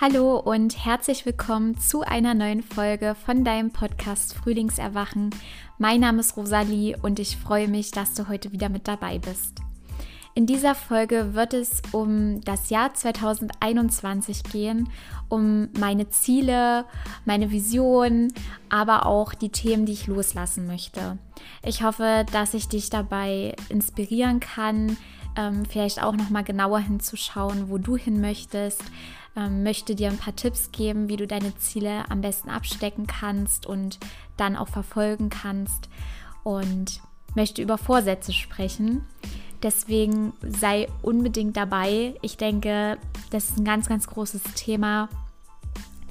Hallo und herzlich willkommen zu einer neuen Folge von deinem Podcast Frühlingserwachen. Mein Name ist Rosalie und ich freue mich, dass du heute wieder mit dabei bist. In dieser Folge wird es um das Jahr 2021 gehen, um meine Ziele, meine Vision, aber auch die Themen, die ich loslassen möchte. Ich hoffe, dass ich dich dabei inspirieren kann, ähm, vielleicht auch noch mal genauer hinzuschauen, wo du hin möchtest, ähm, möchte dir ein paar Tipps geben, wie du deine Ziele am besten abstecken kannst und dann auch verfolgen kannst und möchte über Vorsätze sprechen. Deswegen sei unbedingt dabei. Ich denke, das ist ein ganz, ganz großes Thema,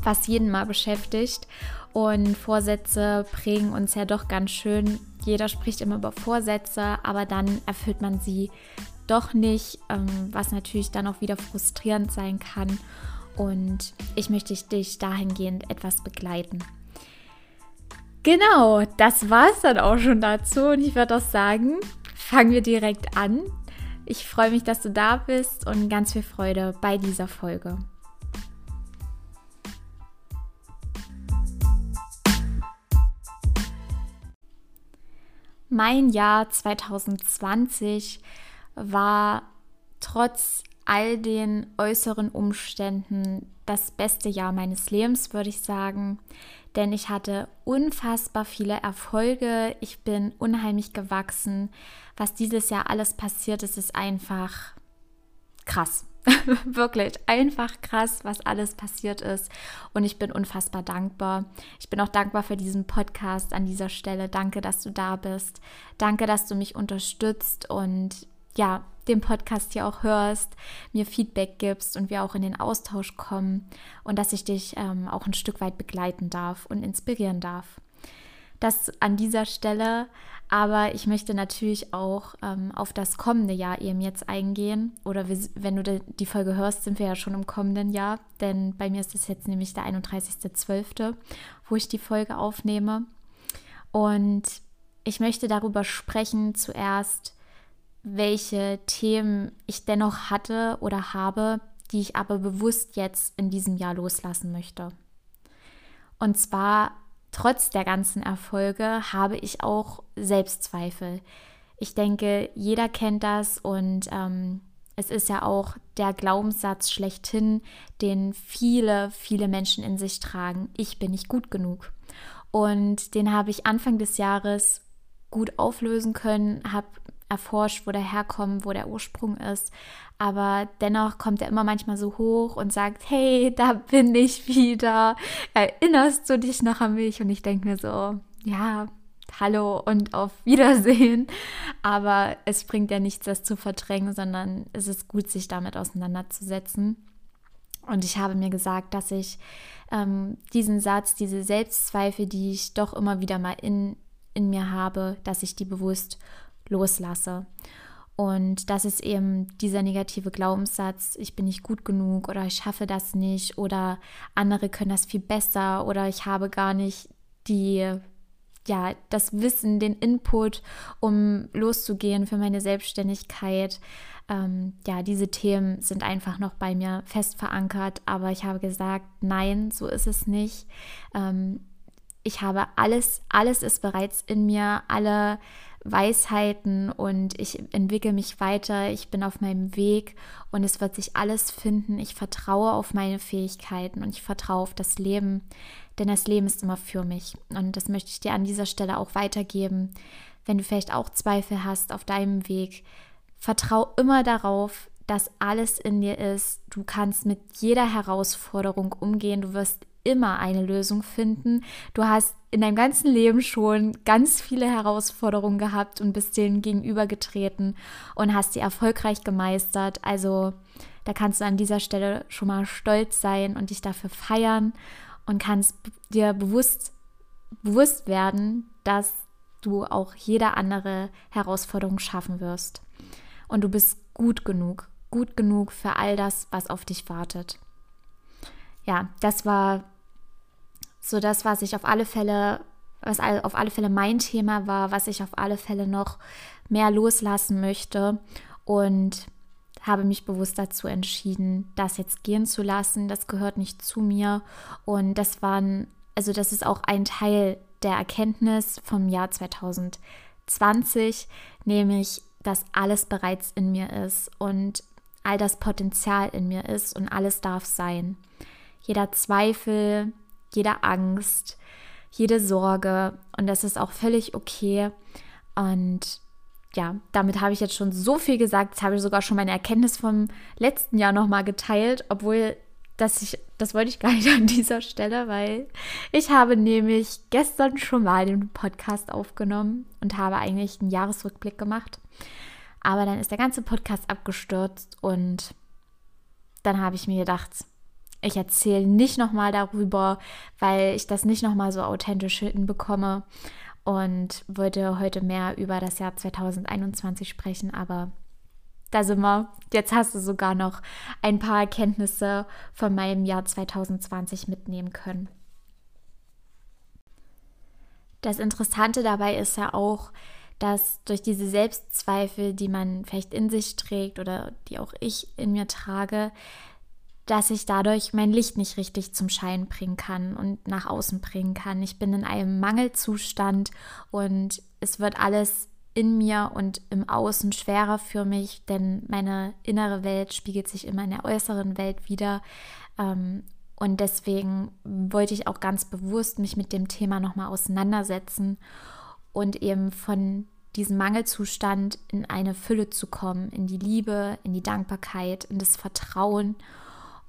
was jeden mal beschäftigt. Und Vorsätze prägen uns ja doch ganz schön. Jeder spricht immer über Vorsätze, aber dann erfüllt man sie doch nicht, ähm, was natürlich dann auch wieder frustrierend sein kann. Und ich möchte dich dahingehend etwas begleiten. Genau, das war es dann auch schon dazu. Und ich würde auch sagen, fangen wir direkt an. Ich freue mich, dass du da bist und ganz viel Freude bei dieser Folge. Mein Jahr 2020 war trotz all den äußeren Umständen das beste Jahr meines Lebens, würde ich sagen. Denn ich hatte unfassbar viele Erfolge. Ich bin unheimlich gewachsen. Was dieses Jahr alles passiert ist, ist einfach krass. Wirklich einfach krass, was alles passiert ist. Und ich bin unfassbar dankbar. Ich bin auch dankbar für diesen Podcast an dieser Stelle. Danke, dass du da bist. Danke, dass du mich unterstützt und ja, den Podcast hier auch hörst, mir Feedback gibst und wir auch in den Austausch kommen und dass ich dich ähm, auch ein Stück weit begleiten darf und inspirieren darf. Das an dieser Stelle, aber ich möchte natürlich auch ähm, auf das kommende Jahr eben jetzt eingehen. Oder wenn du die Folge hörst, sind wir ja schon im kommenden Jahr, denn bei mir ist es jetzt nämlich der 31.12., wo ich die Folge aufnehme. Und ich möchte darüber sprechen zuerst, welche Themen ich dennoch hatte oder habe, die ich aber bewusst jetzt in diesem Jahr loslassen möchte. Und zwar, trotz der ganzen Erfolge, habe ich auch Selbstzweifel. Ich denke, jeder kennt das und ähm, es ist ja auch der Glaubenssatz schlechthin, den viele, viele Menschen in sich tragen. Ich bin nicht gut genug. Und den habe ich Anfang des Jahres gut auflösen können, habe erforscht, wo der herkommt, wo der Ursprung ist. Aber dennoch kommt er immer manchmal so hoch und sagt, hey, da bin ich wieder. Erinnerst du dich noch an mich? Und ich denke mir so, ja, hallo und auf Wiedersehen. Aber es bringt ja nichts, das zu verdrängen, sondern es ist gut, sich damit auseinanderzusetzen. Und ich habe mir gesagt, dass ich ähm, diesen Satz, diese Selbstzweifel, die ich doch immer wieder mal in, in mir habe, dass ich die bewusst loslasse. Und das ist eben dieser negative Glaubenssatz, ich bin nicht gut genug oder ich schaffe das nicht oder andere können das viel besser oder ich habe gar nicht die, ja, das Wissen, den Input, um loszugehen für meine Selbstständigkeit. Ähm, ja, diese Themen sind einfach noch bei mir fest verankert, aber ich habe gesagt, nein, so ist es nicht. Ähm, ich habe alles, alles ist bereits in mir, alle Weisheiten und ich entwickle mich weiter, ich bin auf meinem Weg und es wird sich alles finden. Ich vertraue auf meine Fähigkeiten und ich vertraue auf das Leben, denn das Leben ist immer für mich. Und das möchte ich dir an dieser Stelle auch weitergeben. Wenn du vielleicht auch Zweifel hast auf deinem Weg, vertraue immer darauf, dass alles in dir ist. Du kannst mit jeder Herausforderung umgehen. Du wirst immer eine Lösung finden. Du hast in deinem ganzen Leben schon ganz viele Herausforderungen gehabt und bist denen gegenübergetreten und hast sie erfolgreich gemeistert. Also da kannst du an dieser Stelle schon mal stolz sein und dich dafür feiern und kannst dir bewusst, bewusst werden, dass du auch jede andere Herausforderung schaffen wirst. Und du bist gut genug, gut genug für all das, was auf dich wartet. Ja, das war so das, was ich auf alle Fälle, was auf alle Fälle mein Thema war, was ich auf alle Fälle noch mehr loslassen möchte. Und habe mich bewusst dazu entschieden, das jetzt gehen zu lassen. Das gehört nicht zu mir. Und das waren, also das ist auch ein Teil der Erkenntnis vom Jahr 2020, nämlich, dass alles bereits in mir ist und all das Potenzial in mir ist und alles darf sein. Jeder Zweifel, jede Angst, jede Sorge und das ist auch völlig okay. Und ja, damit habe ich jetzt schon so viel gesagt. Jetzt habe ich sogar schon meine Erkenntnis vom letzten Jahr nochmal geteilt, obwohl das ich, das wollte ich gar nicht an dieser Stelle, weil ich habe nämlich gestern schon mal den Podcast aufgenommen und habe eigentlich einen Jahresrückblick gemacht. Aber dann ist der ganze Podcast abgestürzt und dann habe ich mir gedacht, ich erzähle nicht nochmal darüber, weil ich das nicht nochmal so authentisch hinbekomme und wollte heute mehr über das Jahr 2021 sprechen, aber da sind wir. Jetzt hast du sogar noch ein paar Erkenntnisse von meinem Jahr 2020 mitnehmen können. Das Interessante dabei ist ja auch, dass durch diese Selbstzweifel, die man vielleicht in sich trägt oder die auch ich in mir trage, dass ich dadurch mein Licht nicht richtig zum Schein bringen kann und nach außen bringen kann. Ich bin in einem Mangelzustand und es wird alles in mir und im Außen schwerer für mich, denn meine innere Welt spiegelt sich immer in der äußeren Welt wieder. Ähm, und deswegen wollte ich auch ganz bewusst mich mit dem Thema nochmal auseinandersetzen und eben von diesem Mangelzustand in eine Fülle zu kommen, in die Liebe, in die Dankbarkeit, in das Vertrauen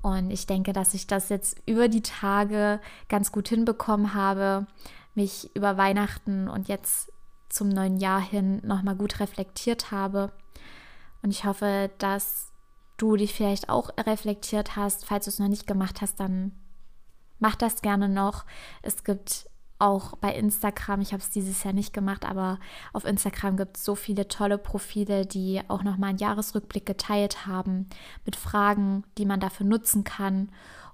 und ich denke, dass ich das jetzt über die Tage ganz gut hinbekommen habe, mich über Weihnachten und jetzt zum neuen Jahr hin nochmal gut reflektiert habe. Und ich hoffe, dass du dich vielleicht auch reflektiert hast. Falls du es noch nicht gemacht hast, dann mach das gerne noch. Es gibt auch bei Instagram, ich habe es dieses Jahr nicht gemacht, aber auf Instagram gibt es so viele tolle Profile, die auch nochmal einen Jahresrückblick geteilt haben mit Fragen, die man dafür nutzen kann.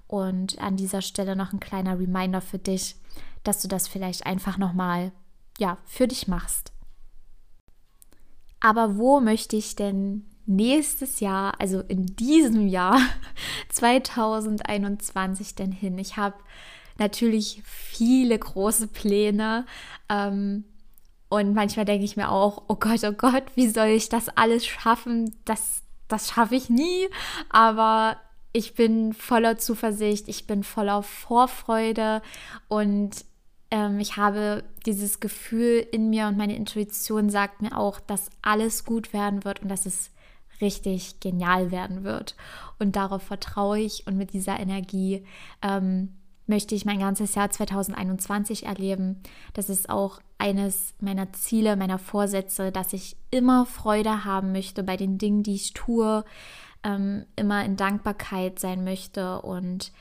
Und an dieser Stelle noch ein kleiner Reminder für dich, dass du das vielleicht einfach nochmal ja, für dich machst. Aber wo möchte ich denn nächstes Jahr, also in diesem Jahr 2021 denn hin? Ich habe natürlich viele große Pläne. Ähm, und manchmal denke ich mir auch, oh Gott, oh Gott, wie soll ich das alles schaffen? Das, das schaffe ich nie. Aber ich bin voller Zuversicht, ich bin voller Vorfreude und ähm, ich habe dieses Gefühl in mir und meine Intuition sagt mir auch, dass alles gut werden wird und dass es richtig genial werden wird. Und darauf vertraue ich und mit dieser Energie ähm, möchte ich mein ganzes Jahr 2021 erleben. Das ist auch eines meiner Ziele, meiner Vorsätze, dass ich immer Freude haben möchte bei den Dingen, die ich tue, ähm, immer in Dankbarkeit sein möchte und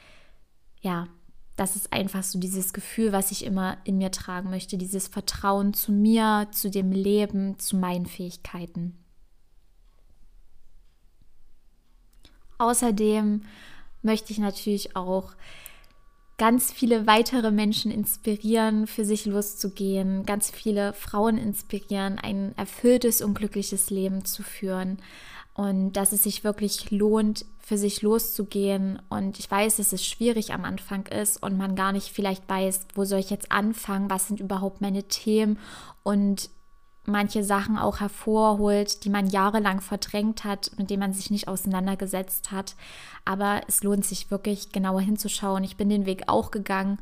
ja, das ist einfach so dieses Gefühl, was ich immer in mir tragen möchte, dieses Vertrauen zu mir, zu dem Leben, zu meinen Fähigkeiten. Außerdem möchte ich natürlich auch ganz viele weitere Menschen inspirieren, für sich loszugehen, ganz viele Frauen inspirieren, ein erfülltes und glückliches Leben zu führen und dass es sich wirklich lohnt, für sich loszugehen. Und ich weiß, dass es schwierig am Anfang ist und man gar nicht vielleicht weiß, wo soll ich jetzt anfangen, was sind überhaupt meine Themen und manche Sachen auch hervorholt, die man jahrelang verdrängt hat, mit denen man sich nicht auseinandergesetzt hat. Aber es lohnt sich wirklich genauer hinzuschauen. Ich bin den Weg auch gegangen.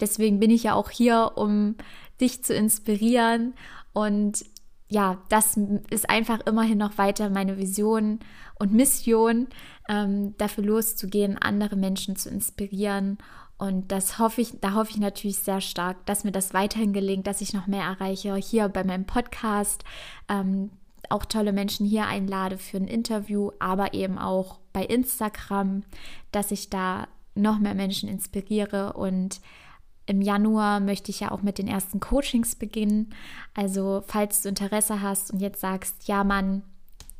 Deswegen bin ich ja auch hier, um dich zu inspirieren. Und ja, das ist einfach immerhin noch weiter meine Vision und Mission, ähm, dafür loszugehen, andere Menschen zu inspirieren und das hoffe ich, da hoffe ich natürlich sehr stark, dass mir das weiterhin gelingt, dass ich noch mehr erreiche hier bei meinem Podcast, ähm, auch tolle Menschen hier einlade für ein Interview, aber eben auch bei Instagram, dass ich da noch mehr Menschen inspiriere und im Januar möchte ich ja auch mit den ersten Coachings beginnen. Also falls du Interesse hast und jetzt sagst, ja Mann,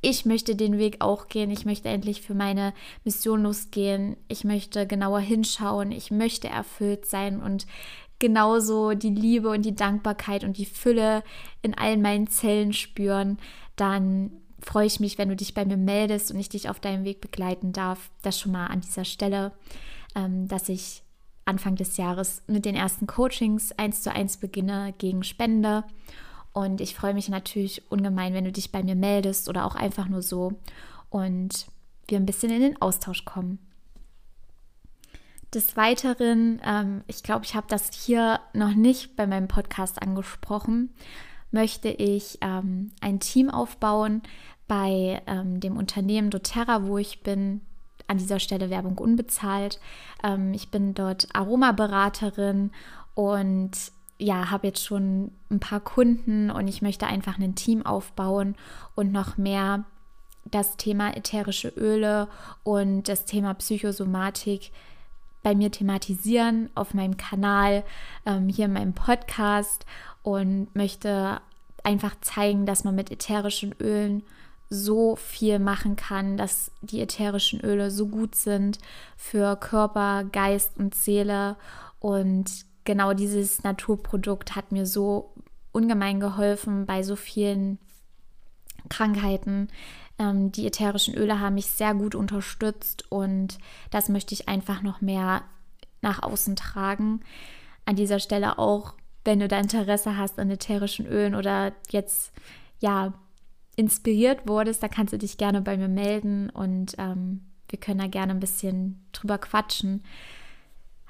ich möchte den Weg auch gehen. Ich möchte endlich für meine Mission losgehen. Ich möchte genauer hinschauen. Ich möchte erfüllt sein und genauso die Liebe und die Dankbarkeit und die Fülle in allen meinen Zellen spüren. Dann freue ich mich, wenn du dich bei mir meldest und ich dich auf deinem Weg begleiten darf. Das schon mal an dieser Stelle, ähm, dass ich Anfang des Jahres mit den ersten Coachings eins zu eins beginne gegen Spende. Und ich freue mich natürlich ungemein, wenn du dich bei mir meldest oder auch einfach nur so und wir ein bisschen in den Austausch kommen. Des Weiteren, ähm, ich glaube, ich habe das hier noch nicht bei meinem Podcast angesprochen, möchte ich ähm, ein Team aufbauen bei ähm, dem Unternehmen doTERRA, wo ich bin. An dieser Stelle Werbung unbezahlt. Ähm, ich bin dort Aromaberaterin und ja, habe jetzt schon ein paar Kunden und ich möchte einfach ein Team aufbauen und noch mehr das Thema ätherische Öle und das Thema Psychosomatik bei mir thematisieren auf meinem Kanal, ähm, hier in meinem Podcast und möchte einfach zeigen, dass man mit ätherischen Ölen so viel machen kann, dass die ätherischen Öle so gut sind für Körper, Geist und Seele. Und genau dieses Naturprodukt hat mir so ungemein geholfen bei so vielen Krankheiten. Ähm, die ätherischen Öle haben mich sehr gut unterstützt und das möchte ich einfach noch mehr nach außen tragen. An dieser Stelle auch, wenn du da Interesse hast an ätherischen Ölen oder jetzt ja inspiriert wurdest, da kannst du dich gerne bei mir melden und ähm, wir können da gerne ein bisschen drüber quatschen.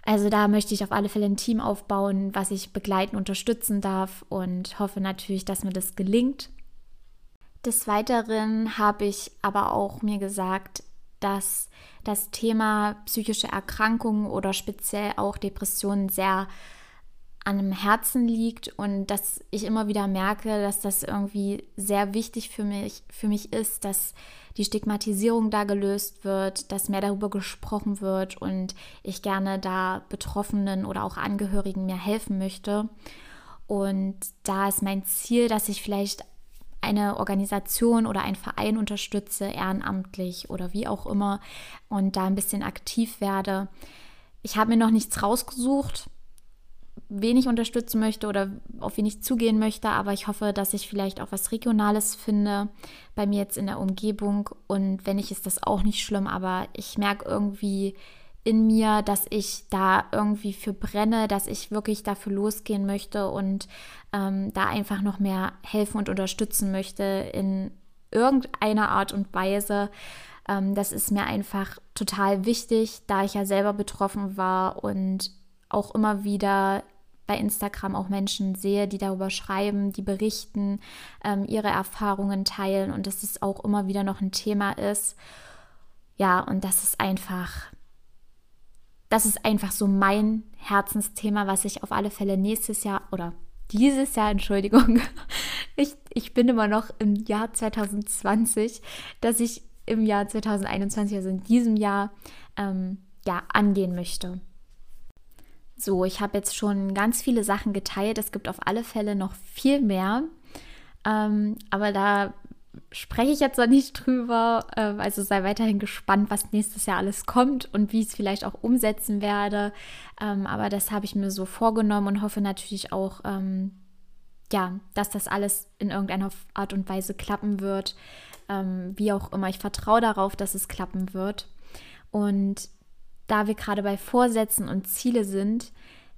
Also da möchte ich auf alle Fälle ein Team aufbauen, was ich begleiten, unterstützen darf und hoffe natürlich, dass mir das gelingt. Des Weiteren habe ich aber auch mir gesagt, dass das Thema psychische Erkrankungen oder speziell auch Depressionen sehr an dem Herzen liegt und dass ich immer wieder merke, dass das irgendwie sehr wichtig für mich, für mich ist, dass die Stigmatisierung da gelöst wird, dass mehr darüber gesprochen wird und ich gerne da Betroffenen oder auch Angehörigen mehr helfen möchte. Und da ist mein Ziel, dass ich vielleicht eine Organisation oder einen Verein unterstütze, ehrenamtlich oder wie auch immer, und da ein bisschen aktiv werde. Ich habe mir noch nichts rausgesucht, wen ich unterstützen möchte oder auf wen ich zugehen möchte, aber ich hoffe, dass ich vielleicht auch was Regionales finde bei mir jetzt in der Umgebung. Und wenn nicht, ist das auch nicht schlimm, aber ich merke irgendwie, in mir, dass ich da irgendwie für brenne, dass ich wirklich dafür losgehen möchte und ähm, da einfach noch mehr helfen und unterstützen möchte in irgendeiner Art und Weise. Ähm, das ist mir einfach total wichtig, da ich ja selber betroffen war und auch immer wieder bei Instagram auch Menschen sehe, die darüber schreiben, die berichten, ähm, ihre Erfahrungen teilen und dass es auch immer wieder noch ein Thema ist. Ja, und das ist einfach das ist einfach so mein Herzensthema, was ich auf alle Fälle nächstes Jahr oder dieses Jahr, Entschuldigung, ich, ich bin immer noch im Jahr 2020, dass ich im Jahr 2021, also in diesem Jahr, ähm, ja, angehen möchte. So, ich habe jetzt schon ganz viele Sachen geteilt. Es gibt auf alle Fälle noch viel mehr. Ähm, aber da spreche ich jetzt noch nicht drüber. Ähm, also sei weiterhin gespannt, was nächstes Jahr alles kommt und wie ich es vielleicht auch umsetzen werde. Ähm, aber das habe ich mir so vorgenommen und hoffe natürlich auch, ähm, ja, dass das alles in irgendeiner Art und Weise klappen wird. wie auch immer. Ich vertraue darauf, dass es klappen wird. Und da wir gerade bei Vorsätzen und Ziele sind,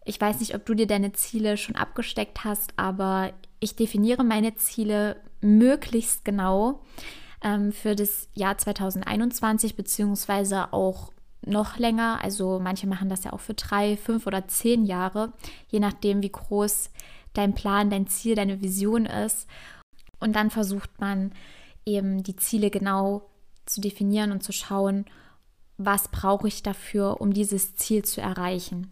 ich weiß nicht, ob du dir deine Ziele schon abgesteckt hast, aber ich definiere meine Ziele möglichst genau ähm, für das Jahr 2021 beziehungsweise auch noch länger. Also manche machen das ja auch für drei, fünf oder zehn Jahre, je nachdem, wie groß dein Plan, dein Ziel, deine Vision ist. Und dann versucht man eben die Ziele genau zu definieren und zu schauen, was brauche ich dafür, um dieses Ziel zu erreichen.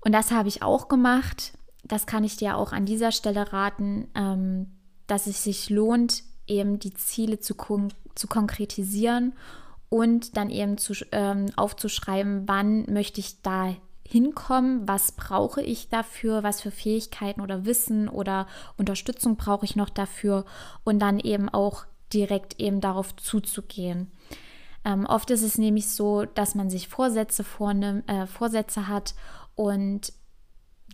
Und das habe ich auch gemacht. Das kann ich dir auch an dieser Stelle raten. Ähm, dass es sich lohnt, eben die Ziele zu, kon zu konkretisieren und dann eben zu, ähm, aufzuschreiben, wann möchte ich da hinkommen, was brauche ich dafür, was für Fähigkeiten oder Wissen oder Unterstützung brauche ich noch dafür und dann eben auch direkt eben darauf zuzugehen. Ähm, oft ist es nämlich so, dass man sich Vorsätze vornimmt, äh, Vorsätze hat und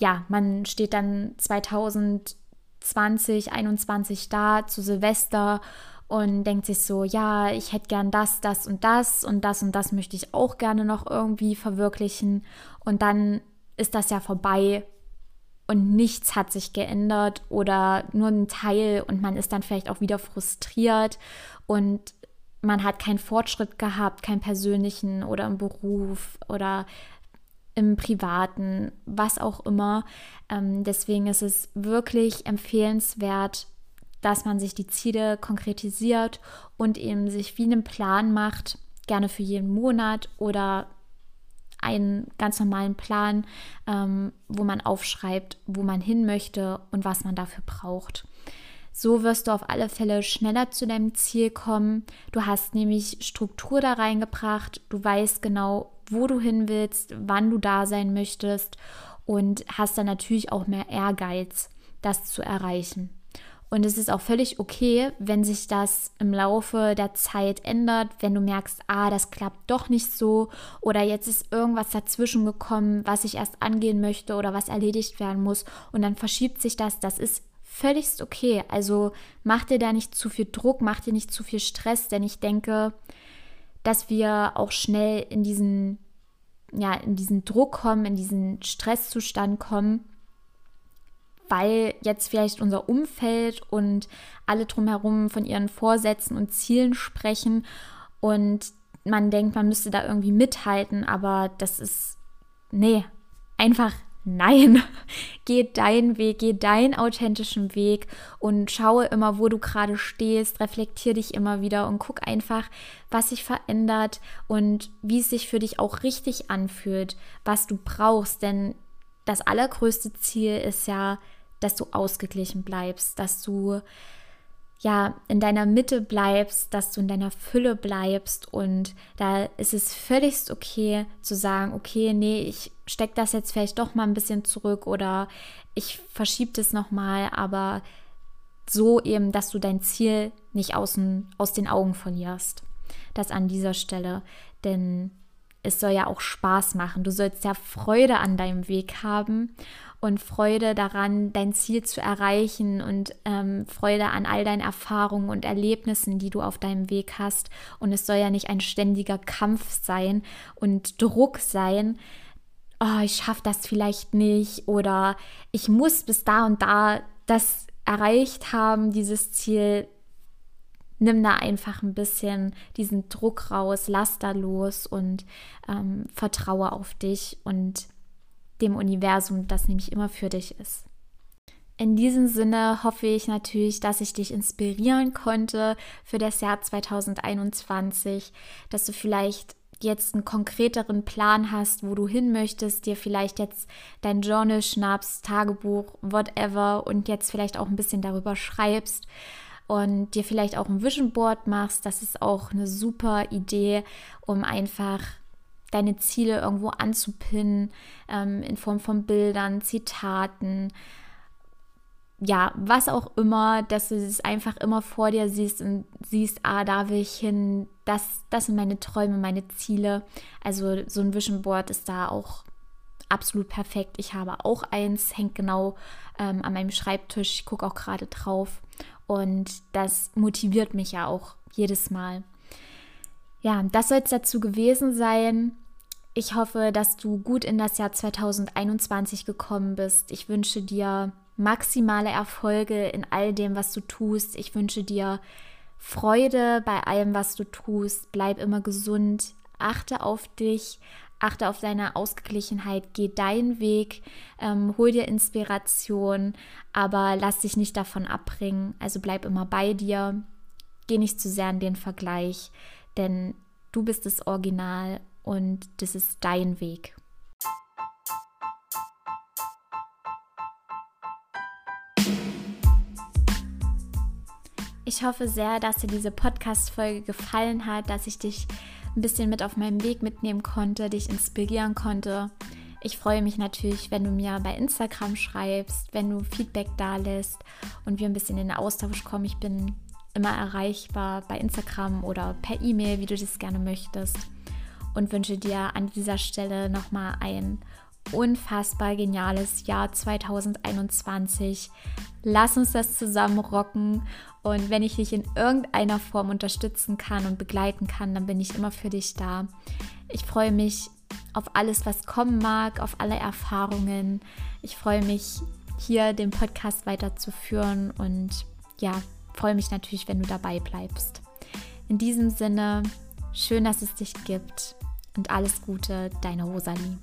ja, man steht dann 2000 2021 da zu Silvester und denkt sich so, ja, ich hätte gern das, das und das und das und das möchte ich auch gerne noch irgendwie verwirklichen. Und dann ist das ja vorbei und nichts hat sich geändert oder nur ein Teil und man ist dann vielleicht auch wieder frustriert und man hat keinen Fortschritt gehabt, keinen persönlichen oder im Beruf oder im Privaten, was auch immer. Ähm, deswegen ist es wirklich empfehlenswert, dass man sich die Ziele konkretisiert und eben sich wie einen Plan macht, gerne für jeden Monat oder einen ganz normalen Plan, ähm, wo man aufschreibt, wo man hin möchte und was man dafür braucht. So wirst du auf alle Fälle schneller zu deinem Ziel kommen. Du hast nämlich Struktur da reingebracht. Du weißt genau, wo du hin willst, wann du da sein möchtest und hast dann natürlich auch mehr Ehrgeiz, das zu erreichen. Und es ist auch völlig okay, wenn sich das im Laufe der Zeit ändert, wenn du merkst, ah, das klappt doch nicht so oder jetzt ist irgendwas dazwischen gekommen, was ich erst angehen möchte oder was erledigt werden muss und dann verschiebt sich das. Das ist völlig okay. Also mach dir da nicht zu viel Druck, mach dir nicht zu viel Stress, denn ich denke, dass wir auch schnell in diesen, ja, in diesen Druck kommen, in diesen Stresszustand kommen weil jetzt vielleicht unser Umfeld und alle drumherum von ihren Vorsätzen und Zielen sprechen und man denkt, man müsste da irgendwie mithalten, aber das ist, nee, einfach nein. geh deinen Weg, geh deinen authentischen Weg und schaue immer, wo du gerade stehst, reflektier dich immer wieder und guck einfach, was sich verändert und wie es sich für dich auch richtig anfühlt, was du brauchst, denn das allergrößte Ziel ist ja, dass du ausgeglichen bleibst, dass du ja in deiner Mitte bleibst, dass du in deiner Fülle bleibst und da ist es völlig okay zu sagen, okay, nee, ich stecke das jetzt vielleicht doch mal ein bisschen zurück oder ich verschiebe das nochmal, aber so eben, dass du dein Ziel nicht außen, aus den Augen verlierst. Das an dieser Stelle, denn es soll ja auch Spaß machen. Du sollst ja Freude an deinem Weg haben und Freude daran, dein Ziel zu erreichen und ähm, Freude an all deinen Erfahrungen und Erlebnissen, die du auf deinem Weg hast. Und es soll ja nicht ein ständiger Kampf sein und Druck sein. Oh, ich schaffe das vielleicht nicht oder ich muss bis da und da das erreicht haben, dieses Ziel. Nimm da einfach ein bisschen diesen Druck raus, lass da los und ähm, vertraue auf dich und dem Universum, das nämlich immer für dich ist. In diesem Sinne hoffe ich natürlich, dass ich dich inspirieren konnte für das Jahr 2021, dass du vielleicht jetzt einen konkreteren Plan hast, wo du hin möchtest, dir vielleicht jetzt dein Journal schnappst, Tagebuch, whatever und jetzt vielleicht auch ein bisschen darüber schreibst und dir vielleicht auch ein Vision Board machst. Das ist auch eine super Idee, um einfach deine Ziele irgendwo anzupinnen, ähm, in Form von Bildern, Zitaten, ja, was auch immer, dass du es einfach immer vor dir siehst und siehst, ah, da will ich hin, das, das sind meine Träume, meine Ziele. Also so ein Vision Board ist da auch absolut perfekt. Ich habe auch eins, hängt genau ähm, an meinem Schreibtisch. Ich gucke auch gerade drauf und das motiviert mich ja auch jedes Mal. Ja, das soll es dazu gewesen sein. Ich hoffe, dass du gut in das Jahr 2021 gekommen bist. Ich wünsche dir maximale Erfolge in all dem, was du tust. Ich wünsche dir Freude bei allem, was du tust. Bleib immer gesund. Achte auf dich. Achte auf deine Ausgeglichenheit. Geh deinen Weg. Ähm, hol dir Inspiration. Aber lass dich nicht davon abbringen. Also bleib immer bei dir. Geh nicht zu sehr in den Vergleich. Denn du bist das Original und das ist dein Weg. Ich hoffe sehr, dass dir diese Podcast-Folge gefallen hat, dass ich dich ein bisschen mit auf meinem Weg mitnehmen konnte, dich inspirieren konnte. Ich freue mich natürlich, wenn du mir bei Instagram schreibst, wenn du Feedback da lässt und wir ein bisschen in den Austausch kommen. Ich bin immer erreichbar bei Instagram oder per E-Mail, wie du das gerne möchtest und wünsche dir an dieser Stelle nochmal ein unfassbar geniales Jahr 2021. Lass uns das zusammen rocken Und wenn ich dich in irgendeiner Form unterstützen kann und begleiten kann, dann bin ich immer für dich da. Ich freue mich auf alles, was kommen mag, auf alle Erfahrungen. Ich freue mich, hier den Podcast weiterzuführen und ja, freue mich natürlich, wenn du dabei bleibst. In diesem Sinne, schön, dass es dich gibt und alles Gute, deine Rosalie.